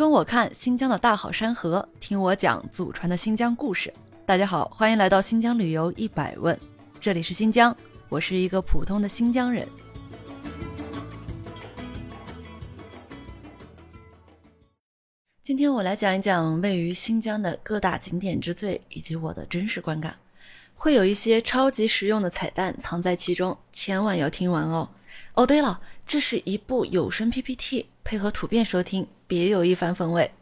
跟我看新疆的大好山河，听我讲祖传的新疆故事。大家好，欢迎来到新疆旅游一百问，这里是新疆，我是一个普通的新疆人。今天我来讲一讲位于新疆的各大景点之最以及我的真实观感，会有一些超级实用的彩蛋藏在其中，千万要听完哦。哦，对了，这是一部有声 PPT，配合图片收听，别有一番风味。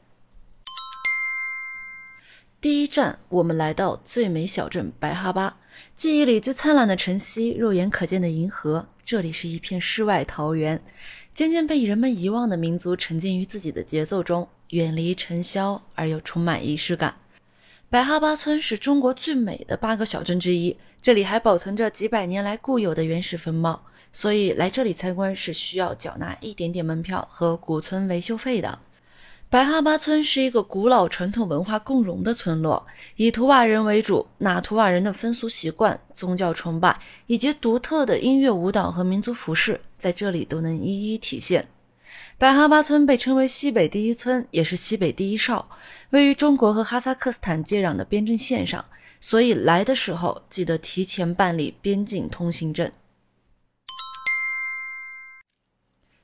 第一站，我们来到最美小镇白哈巴，记忆里最灿烂的晨曦，肉眼可见的银河。这里是一片世外桃源，渐渐被人们遗忘的民族沉浸于自己的节奏中，远离尘嚣而又充满仪式感。白哈巴村是中国最美的八个小镇之一，这里还保存着几百年来固有的原始风貌。所以来这里参观是需要缴纳一点点门票和古村维修费的。白哈巴村是一个古老传统文化共融的村落，以图瓦人为主，那图瓦人的风俗习惯、宗教崇拜以及独特的音乐舞蹈和民族服饰，在这里都能一一体现。白哈巴村被称为西北第一村，也是西北第一哨，位于中国和哈萨克斯坦接壤的边境线上，所以来的时候记得提前办理边境通行证。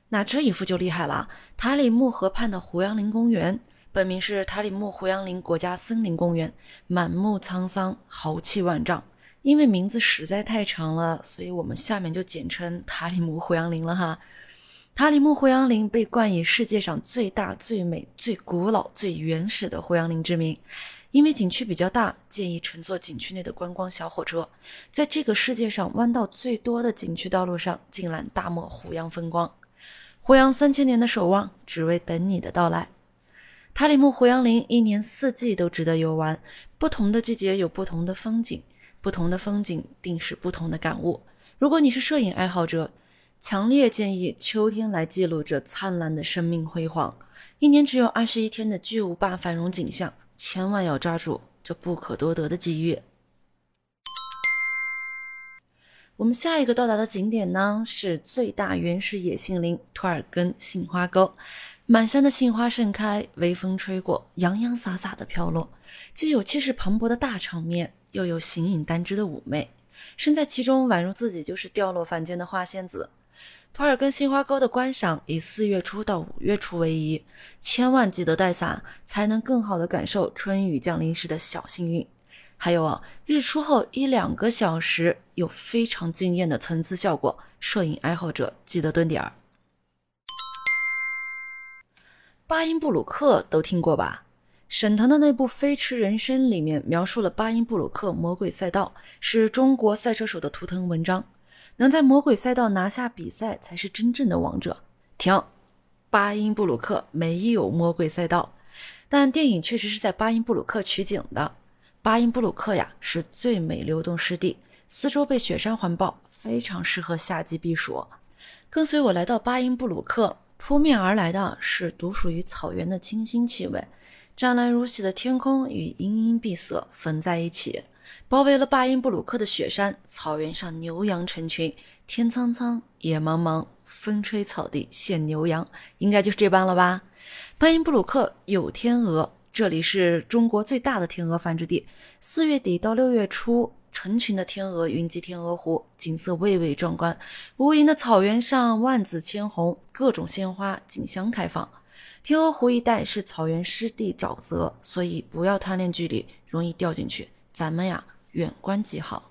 那这一幅就厉害了，塔里木河畔的胡杨林公园，本名是塔里木胡杨林国家森林公园，满目沧桑，豪气万丈。因为名字实在太长了，所以我们下面就简称塔里木胡杨林了哈。塔里木胡杨林被冠以世界上最大、最美、最古老、最原始的胡杨林之名。因为景区比较大，建议乘坐景区内的观光小火车，在这个世界上弯道最多的景区道路上，尽览大漠胡杨风光。胡杨三千年的守望，只为等你的到来。塔里木胡杨林一年四季都值得游玩，不同的季节有不同的风景，不同的风景定是不同的感悟。如果你是摄影爱好者，强烈建议秋天来记录这灿烂的生命辉煌。一年只有二十一天的巨无霸繁荣景象，千万要抓住这不可多得的机遇。我们下一个到达的景点呢，是最大原始野杏林托尔根杏花沟。满山的杏花盛开，微风吹过，洋洋洒洒的飘落，既有气势磅礴的大场面，又有形影单只的妩媚。身在其中，宛如自己就是掉落凡间的花仙子。图尔根杏花沟的观赏以四月初到五月初为宜，千万记得带伞，才能更好的感受春雨降临时的小幸运。还有啊，日出后一两个小时有非常惊艳的层次效果，摄影爱好者记得蹲点儿。巴音布鲁克都听过吧？沈腾的那部《飞驰人生》里面描述了巴音布鲁克魔鬼赛道，是中国赛车手的图腾文章。能在魔鬼赛道拿下比赛，才是真正的王者。停，巴音布鲁克没有魔鬼赛道，但电影确实是在巴音布鲁克取景的。巴音布鲁克呀，是最美流动湿地，四周被雪山环抱，非常适合夏季避暑。跟随我来到巴音布鲁克，扑面而来的是独属于草原的清新气味。湛蓝如洗的天空与阴阴碧色缝在一起，包围了巴音布鲁克的雪山。草原上牛羊成群，天苍苍，野茫茫，风吹草低见牛羊，应该就是这般了吧？巴音布鲁克有天鹅。这里是中国最大的天鹅繁殖地，四月底到六月初，成群的天鹅云集天鹅湖，景色蔚为壮观。无垠的草原上，万紫千红，各种鲜花竞相开放。天鹅湖一带是草原湿地沼泽，所以不要贪恋距离，容易掉进去。咱们呀，远观即好。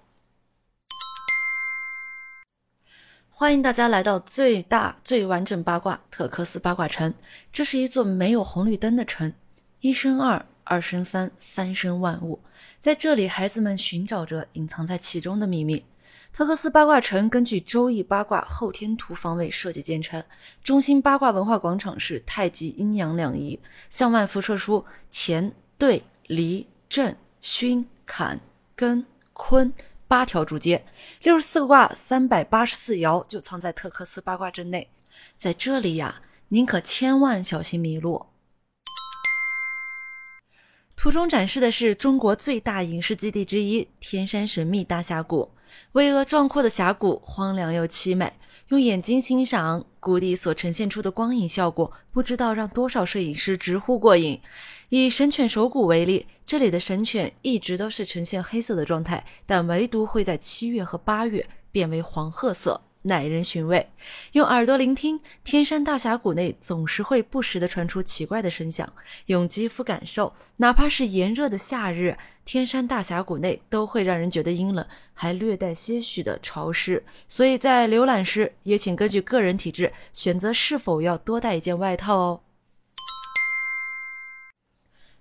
欢迎大家来到最大最完整八卦特克斯八卦城，这是一座没有红绿灯的城。一生二，二生三，三生万物，在这里，孩子们寻找着隐藏在其中的秘密。特克斯八卦城根据《周易》八卦后天图方位设计建成，中心八卦文化广场是太极阴阳两仪，向外辐射出乾、兑、离、震、巽、坎、艮、坤八条主街，六十四卦，三百八十四爻就藏在特克斯八卦阵内。在这里呀，您可千万小心迷路。图中展示的是中国最大影视基地之一——天山神秘大峡谷。巍峨壮阔的峡谷，荒凉又凄美。用眼睛欣赏谷底所呈现出的光影效果，不知道让多少摄影师直呼过瘾。以神犬手谷为例，这里的神犬一直都是呈现黑色的状态，但唯独会在七月和八月变为黄褐色。耐人寻味，用耳朵聆听，天山大峡谷内总是会不时地传出奇怪的声响；用肌肤感受，哪怕是炎热的夏日，天山大峡谷内都会让人觉得阴冷，还略带些许的潮湿。所以在浏览时，也请根据个人体质选择是否要多带一件外套哦。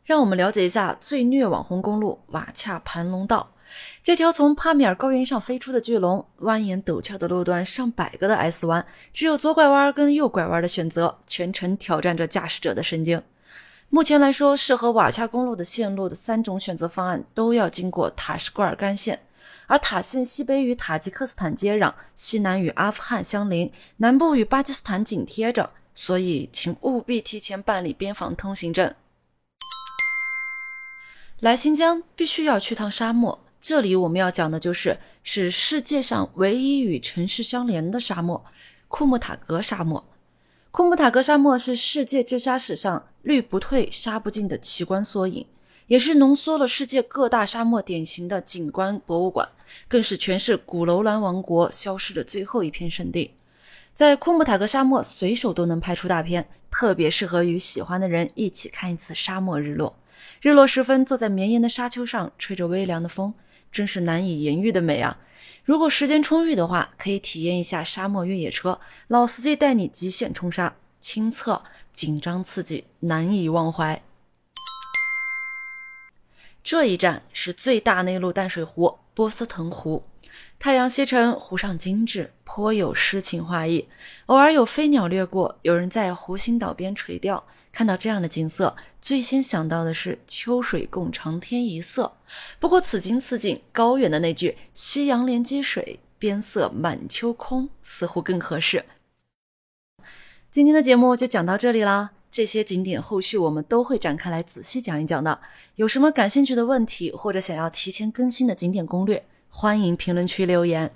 让我们了解一下最虐网红公路瓦恰盘龙道。这条从帕米尔高原上飞出的巨龙，蜿蜒陡峭的路段，上百个的 S 弯，只有左拐弯跟右拐弯的选择，全程挑战着驾驶者的神经。目前来说，适合瓦恰公路的线路的三种选择方案都要经过塔什库尔干线，而塔县西北与塔吉克斯坦接壤，西南与阿富汗相邻，南部与巴基斯坦紧贴着，所以请务必提前办理边防通行证。来新疆必须要去趟沙漠。这里我们要讲的就是是世界上唯一与城市相连的沙漠——库木塔格沙漠。库木塔格沙漠是世界治沙史上绿不退、沙不尽的奇观缩影，也是浓缩了世界各大沙漠典型的景观博物馆，更是诠释古楼兰王国消失的最后一片圣地。在库木塔格沙漠，随手都能拍出大片，特别适合与喜欢的人一起看一次沙漠日落。日落时分，坐在绵延的沙丘上，吹着微凉的风。真是难以言喻的美啊！如果时间充裕的话，可以体验一下沙漠越野车，老司机带你极限冲沙，亲测紧张刺激，难以忘怀。这一站是最大内陆淡水湖——波斯腾湖。太阳西沉，湖上精致，颇有诗情画意。偶尔有飞鸟掠过，有人在湖心岛边垂钓。看到这样的景色，最先想到的是“秋水共长天一色”。不过此情此景，高远的那句“夕阳连积水，边色满秋空”似乎更合适。今天的节目就讲到这里啦，这些景点后续我们都会展开来仔细讲一讲的。有什么感兴趣的问题，或者想要提前更新的景点攻略，欢迎评论区留言。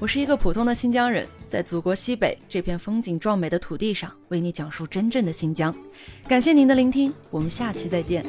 我是一个普通的新疆人。在祖国西北这片风景壮美的土地上，为你讲述真正的新疆。感谢您的聆听，我们下期再见。